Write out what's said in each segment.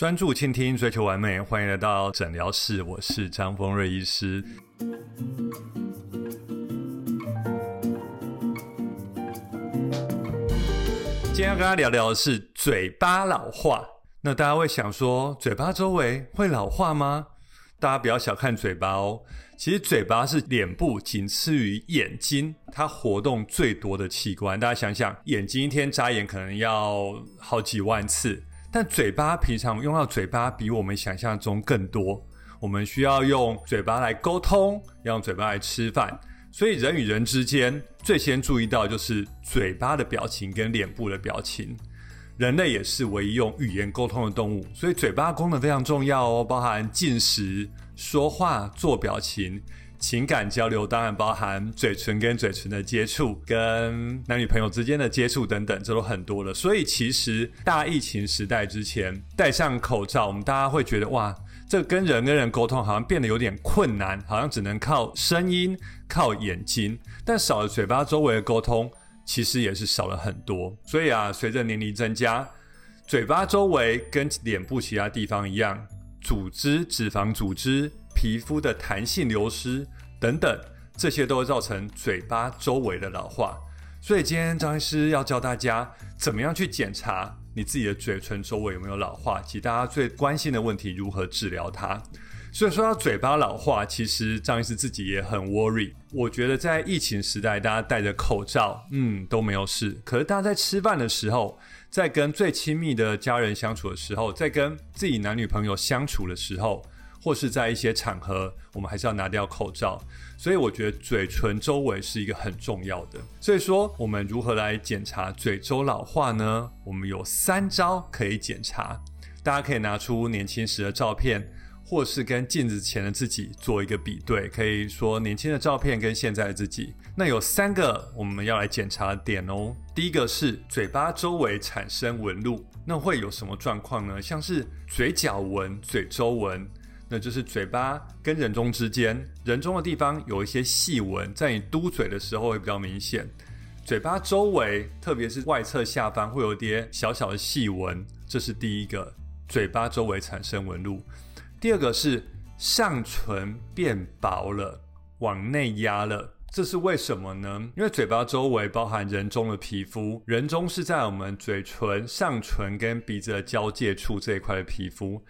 专注倾听，追求完美。欢迎来到诊疗室，我是张丰瑞医师。今天要跟大家聊聊的是嘴巴老化。那大家会想说，嘴巴周围会老化吗？大家不要小看嘴巴哦。其实嘴巴是脸部仅次于眼睛，它活动最多的器官。大家想想，眼睛一天眨眼可能要好几万次，但嘴巴平常用到嘴巴比我们想象中更多。我们需要用嘴巴来沟通，要用嘴巴来吃饭。所以人与人之间最先注意到就是嘴巴的表情跟脸部的表情。人类也是唯一用语言沟通的动物，所以嘴巴功能非常重要哦，包含进食。说话、做表情、情感交流，当然包含嘴唇跟嘴唇的接触，跟男女朋友之间的接触等等，这都很多了。所以其实大疫情时代之前，戴上口罩，我们大家会觉得哇，这跟人跟人沟通好像变得有点困难，好像只能靠声音、靠眼睛，但少了嘴巴周围的沟通，其实也是少了很多。所以啊，随着年龄增加，嘴巴周围跟脸部其他地方一样。组织、脂肪组织、皮肤的弹性流失等等，这些都会造成嘴巴周围的老化。所以今天张医师要教大家怎么样去检查你自己的嘴唇周围有没有老化，及大家最关心的问题如何治疗它。所以说到嘴巴老化，其实张医师自己也很 worry。我觉得在疫情时代，大家戴着口罩，嗯，都没有事。可是大家在吃饭的时候，在跟最亲密的家人相处的时候，在跟自己男女朋友相处的时候，或是在一些场合，我们还是要拿掉口罩。所以我觉得嘴唇周围是一个很重要的。所以说，我们如何来检查嘴周老化呢？我们有三招可以检查。大家可以拿出年轻时的照片。或是跟镜子前的自己做一个比对，可以说年轻的照片跟现在的自己。那有三个我们要来检查的点哦。第一个是嘴巴周围产生纹路，那会有什么状况呢？像是嘴角纹、嘴周纹，那就是嘴巴跟人中之间，人中的地方有一些细纹，在你嘟嘴的时候会比较明显。嘴巴周围，特别是外侧下方会有点小小的细纹，这是第一个，嘴巴周围产生纹路。第二个是上唇变薄了，往内压了，这是为什么呢？因为嘴巴周围包含人中的皮肤，人中是在我们嘴唇、上唇跟鼻子的交界处这一块的皮肤。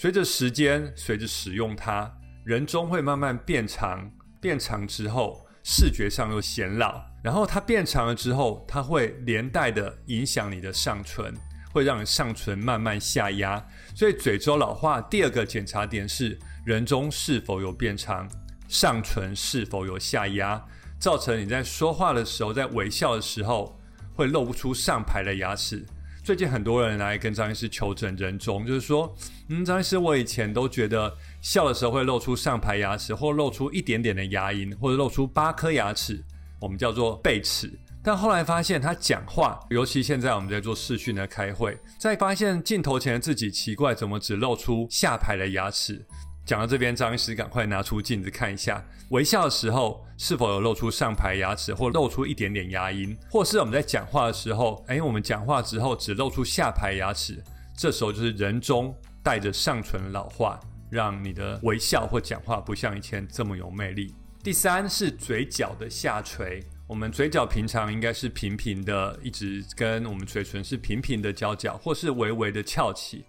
随着时间，随着使用它，人中会慢慢变长，变长之后，视觉上又显老。然后它变长了之后，它会连带的影响你的上唇。会让你上唇慢慢下压，所以嘴周老化第二个检查点是人中是否有变长，上唇是否有下压，造成你在说话的时候，在微笑的时候会露不出上排的牙齿。最近很多人来跟张医师求诊人中，就是说，嗯，张医师，我以前都觉得笑的时候会露出上排牙齿，或露出一点点的牙龈，或者露出八颗牙齿，我们叫做背齿。但后来发现他讲话，尤其现在我们在做视讯的开会，在发现镜头前的自己奇怪，怎么只露出下排的牙齿？讲到这边，张医师赶快拿出镜子看一下，微笑的时候是否有露出上排牙齿，或露出一点点牙龈，或是我们在讲话的时候，哎，我们讲话之后只露出下排牙齿，这时候就是人中带着上唇老化，让你的微笑或讲话不像以前这么有魅力。第三是嘴角的下垂。我们嘴角平常应该是平平的，一直跟我们嘴唇是平平的交角，或是微微的翘起。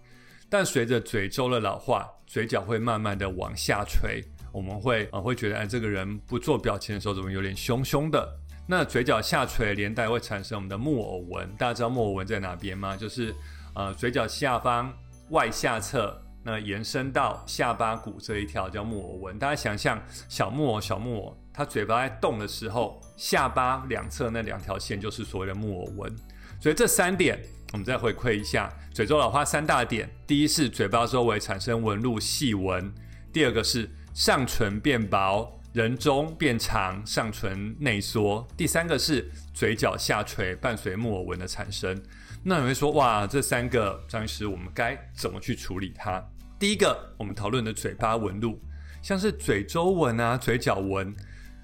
但随着嘴周的老化，嘴角会慢慢的往下垂。我们会啊会觉得，哎，这个人不做表情的时候，怎么有点凶凶的？那嘴角下垂连带会产生我们的木偶纹。大家知道木偶纹在哪边吗？就是呃嘴角下方外下侧，那延伸到下巴骨这一条叫木偶纹。大家想象小木偶，小木偶。它嘴巴在动的时候，下巴两侧那两条线就是所谓的木偶纹。所以这三点，我们再回馈一下嘴周老化三大点：第一是嘴巴周围产生纹路细纹；第二个是上唇变薄，人中变长，上唇内缩；第三个是嘴角下垂，伴随木偶纹的产生。那你会说，哇，这三个张医师，我们该怎么去处理它？第一个，我们讨论的嘴巴纹路，像是嘴周纹啊、嘴角纹。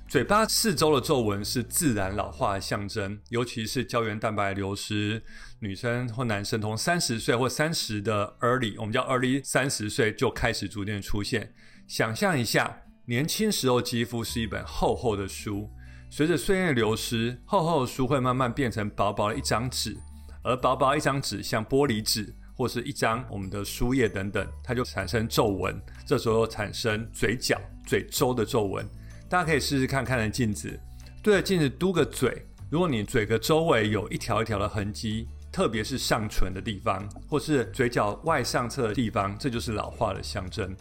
嘴巴四周的皱纹是自然老化的象征，尤其是胶原蛋白流失、女生或男生从三十岁或三十的 early，我们叫 early 三十岁就开始逐渐出现。想象一下，年轻时候肌肤是一本厚厚的书，随着岁月流失，厚厚的书会慢慢变成薄薄的一张纸，而薄薄一张纸像玻璃纸或是一张我们的书页等等，它就产生皱纹，这时候产生嘴角、嘴周的皱纹。大家可以试试看，看着镜子，对着镜子嘟个嘴。如果你嘴的周围有一条一条的痕迹，特别是上唇的地方，或是嘴角外上侧的地方，这就是老化的象征。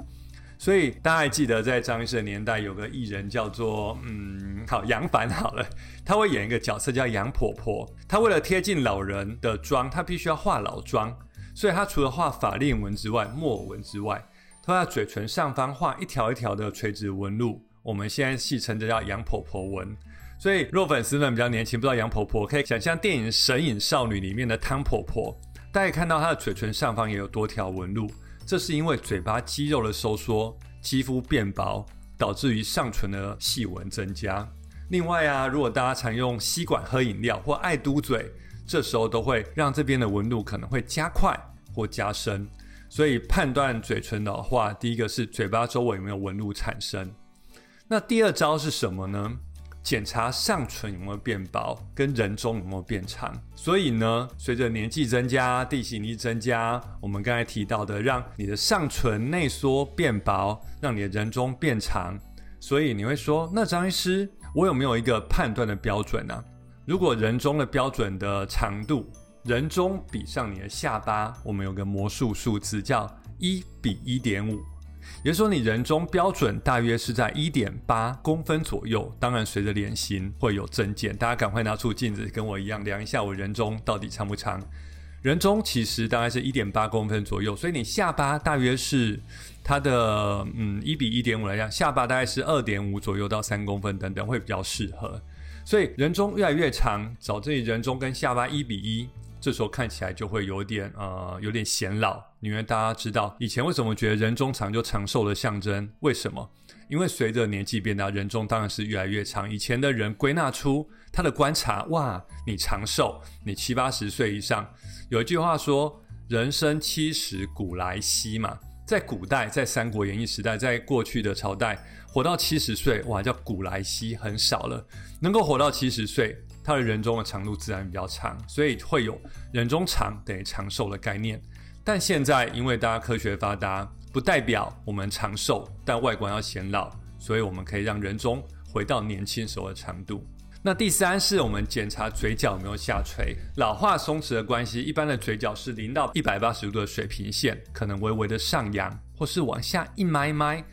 所以大家还记得，在张医生的年代，有个艺人叫做嗯，好杨凡好了，他会演一个角色叫杨婆婆。她为了贴近老人的妆，她必须要化老妆，所以她除了画法令纹之外，木偶纹之外，她在嘴唇上方画一条一条的垂直纹路。我们现在戏称这叫杨婆婆纹。所以，若粉丝们比较年轻，不知道杨婆婆，可以想象电影《神隐少女》里面的汤婆婆，大家看到她的嘴唇上方也有多条纹路，这是因为嘴巴肌肉的收缩，肌肤变薄，导致于上唇的细纹增加。另外啊，如果大家常用吸管喝饮料或爱嘟嘴，这时候都会让这边的纹路可能会加快或加深。所以判断嘴唇的话，第一个是嘴巴周围有没有纹路产生。那第二招是什么呢？检查上唇有没有变薄，跟人中有没有变长。所以呢，随着年纪增加，地形力增加，我们刚才提到的，让你的上唇内缩变薄，让你的人中变长。所以你会说，那张医师，我有没有一个判断的标准呢？如果人中的标准的长度，人中比上你的下巴，我们有个魔术数字叫一比一点五。也就是说，你人中标准大约是在一点八公分左右。当然，随着脸型会有增减，大家赶快拿出镜子，跟我一样量一下我人中到底长不长。人中其实大概是一点八公分左右，所以你下巴大约是它的嗯一比一点五来讲，下巴大概是二点五左右到三公分等等，会比较适合。所以人中越来越长，找这里人中跟下巴一比一。这时候看起来就会有点呃有点显老，因为大家知道以前为什么觉得人中长就长寿的象征？为什么？因为随着年纪变大，人中当然是越来越长。以前的人归纳出他的观察，哇，你长寿，你七八十岁以上。有一句话说：“人生七十古来稀”嘛，在古代，在三国演义时代，在过去的朝代，活到七十岁，哇，叫古来稀，很少了。能够活到七十岁。它的人中的长度自然比较长，所以会有人中长等于长寿的概念。但现在因为大家科学发达，不代表我们长寿，但外观要显老，所以我们可以让人中回到年轻时候的长度。那第三是我们检查嘴角有没有下垂，老化松弛的关系，一般的嘴角是零到一百八十度的水平线，可能微微的上扬，或是往下一埋埋。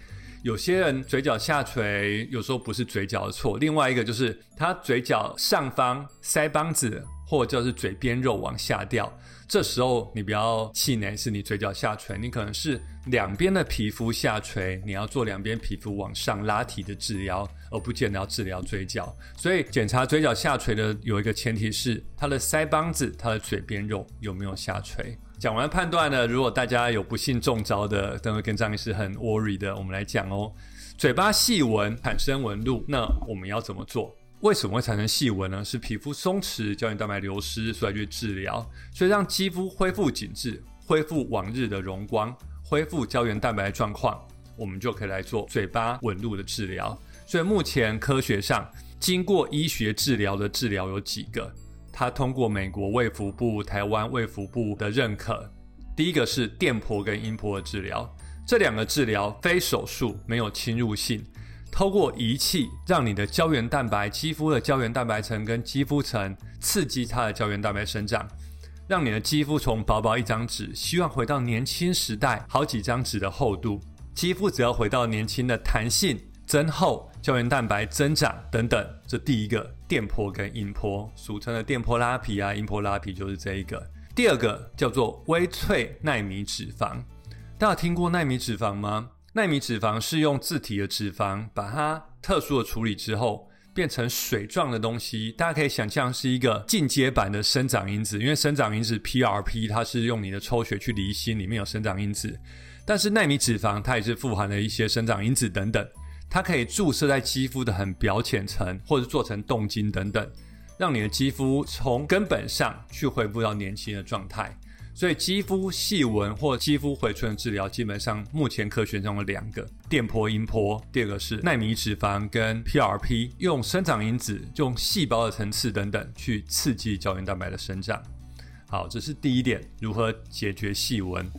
有些人嘴角下垂，有时候不是嘴角的错，另外一个就是他嘴角上方腮帮子或者是嘴边肉往下掉，这时候你不要气馁，是你嘴角下垂，你可能是两边的皮肤下垂，你要做两边皮肤往上拉提的治疗，而不见得要治疗嘴角。所以检查嘴角下垂的有一个前提是，他的腮帮子、他的嘴边肉有没有下垂。讲完判断呢，如果大家有不幸中招的，等会跟张医师很 worry 的，我们来讲哦。嘴巴细纹产生纹路，那我们要怎么做？为什么会产生细纹呢？是皮肤松弛、胶原蛋白流失，所以去治疗，所以让肌肤恢复紧致，恢复往日的容光，恢复胶原蛋白的状况，我们就可以来做嘴巴纹路的治疗。所以目前科学上经过医学治疗的治疗有几个？它通过美国卫福部、台湾卫福部的认可，第一个是电波跟音波的治疗，这两个治疗非手术，没有侵入性，透过仪器让你的胶原蛋白、肌肤的胶原蛋白层跟肌肤层刺激它的胶原蛋白生长，让你的肌肤从薄薄一张纸，希望回到年轻时代好几张纸的厚度，肌肤只要回到年轻的弹性。增厚、胶原蛋白增长等等，这第一个电波跟音波，俗称的电波拉皮啊，音波拉皮就是这一个。第二个叫做微脆纳米脂肪，大家听过纳米脂肪吗？纳米脂肪是用自体的脂肪，把它特殊的处理之后，变成水状的东西。大家可以想象是一个进阶版的生长因子，因为生长因子 PRP 它是用你的抽血去离心，里面有生长因子，但是纳米脂肪它也是富含了一些生长因子等等。它可以注射在肌肤的很表浅层，或者做成冻晶等等，让你的肌肤从根本上去恢复到年轻的状态。所以肌肤细纹或肌肤回春的治疗，基本上目前科学中有两个：电波、音波。第二个是纳米脂肪跟 PRP，用生长因子、用细胞的层次等等去刺激胶原蛋白的生长。好，这是第一点，如何解决细纹。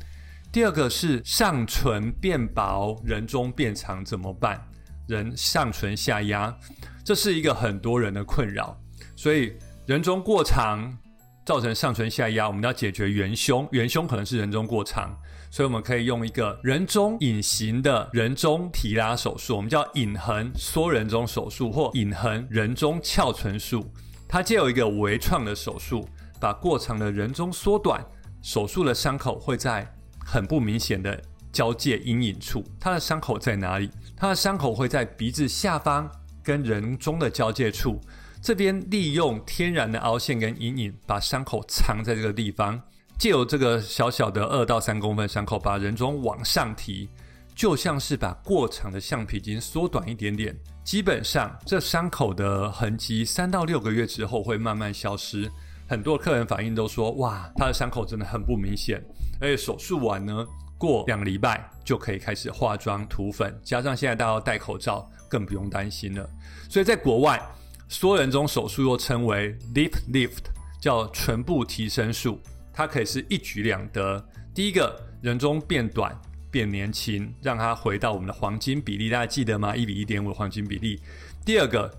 第二个是上唇变薄，人中变长怎么办？人上唇下压，这是一个很多人的困扰。所以人中过长。造成上唇下压，我们要解决元凶。元凶可能是人中过长，所以我们可以用一个人中隐形的人中提拉手术，我们叫隐横缩人中手术或隐横人中翘唇术。它借有一个微创的手术，把过长的人中缩短。手术的伤口会在很不明显的交界阴影处。它的伤口在哪里？它的伤口会在鼻子下方跟人中的交界处。这边利用天然的凹陷跟阴影，把伤口藏在这个地方，借由这个小小的二到三公分伤口，把人中往上提，就像是把过长的橡皮筋缩短一点点。基本上，这伤口的痕迹三到六个月之后会慢慢消失。很多客人反应都说：“哇，他的伤口真的很不明显。”而且手术完呢，过两个礼拜就可以开始化妆、涂粉，加上现在大家戴口罩，更不用担心了。所以在国外。缩人中手术又称为 lip lift，叫唇部提升术，它可以是一举两得。第一个人中变短变年轻，让它回到我们的黄金比例，大家记得吗？一比一点五的黄金比例。第二个，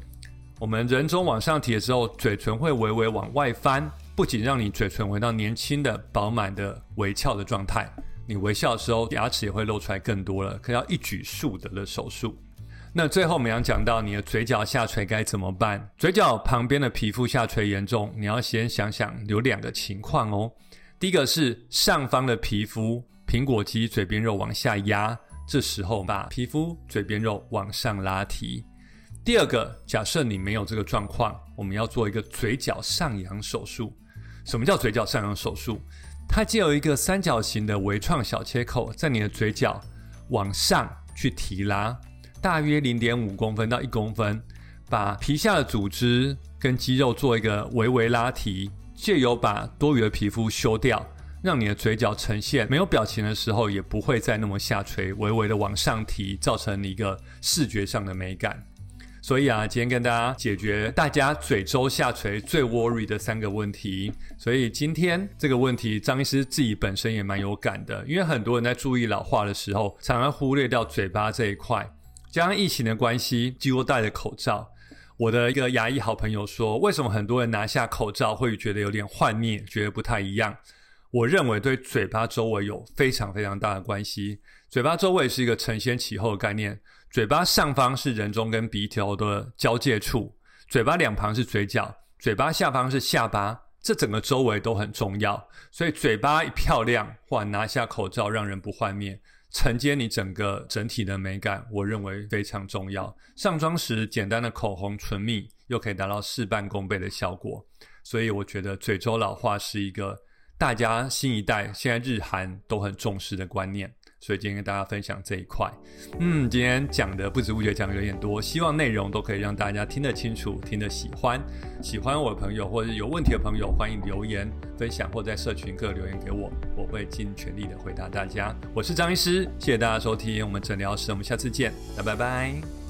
我们人中往上提的时候，嘴唇会微微往外翻，不仅让你嘴唇回到年轻的饱满的微翘的状态，你微笑的时候牙齿也会露出来更多了，可要一举数得的手术。那最后我们要讲到你的嘴角下垂该怎么办？嘴角旁边的皮肤下垂严重，你要先想想有两个情况哦。第一个是上方的皮肤苹果肌嘴边肉往下压，这时候把皮肤嘴边肉往上拉提。第二个，假设你没有这个状况，我们要做一个嘴角上扬手术。什么叫嘴角上扬手术？它借由一个三角形的微创小切口，在你的嘴角往上去提拉。大约零点五公分到一公分，把皮下的组织跟肌肉做一个微微拉提，借由把多余的皮肤修掉，让你的嘴角呈现没有表情的时候，也不会再那么下垂，微微的往上提，造成一个视觉上的美感。所以啊，今天跟大家解决大家嘴周下垂最 worry 的三个问题。所以今天这个问题，张医师自己本身也蛮有感的，因为很多人在注意老化的时候，常常忽略掉嘴巴这一块。加上疫情的关系，几乎戴着口罩。我的一个牙医好朋友说：“为什么很多人拿下口罩会觉得有点幻灭，觉得不太一样？”我认为对嘴巴周围有非常非常大的关系。嘴巴周围是一个承先启后的概念。嘴巴上方是人中跟鼻头的交界处，嘴巴两旁是嘴角，嘴巴下方是下巴，这整个周围都很重要。所以嘴巴一漂亮，或拿下口罩，让人不幻灭。承接你整个整体的美感，我认为非常重要。上妆时简单的口红、唇蜜，又可以达到事半功倍的效果。所以我觉得嘴周老化是一个大家新一代现在日韩都很重视的观念。所以今天跟大家分享这一块，嗯，今天讲的不知不觉讲的有点多，希望内容都可以让大家听得清楚，听得喜欢。喜欢我的朋友或者有问题的朋友，欢迎留言分享或在社群各留言给我，我会尽全力的回答大家。我是张医师，谢谢大家收听我们诊疗室，我们下次见，拜拜。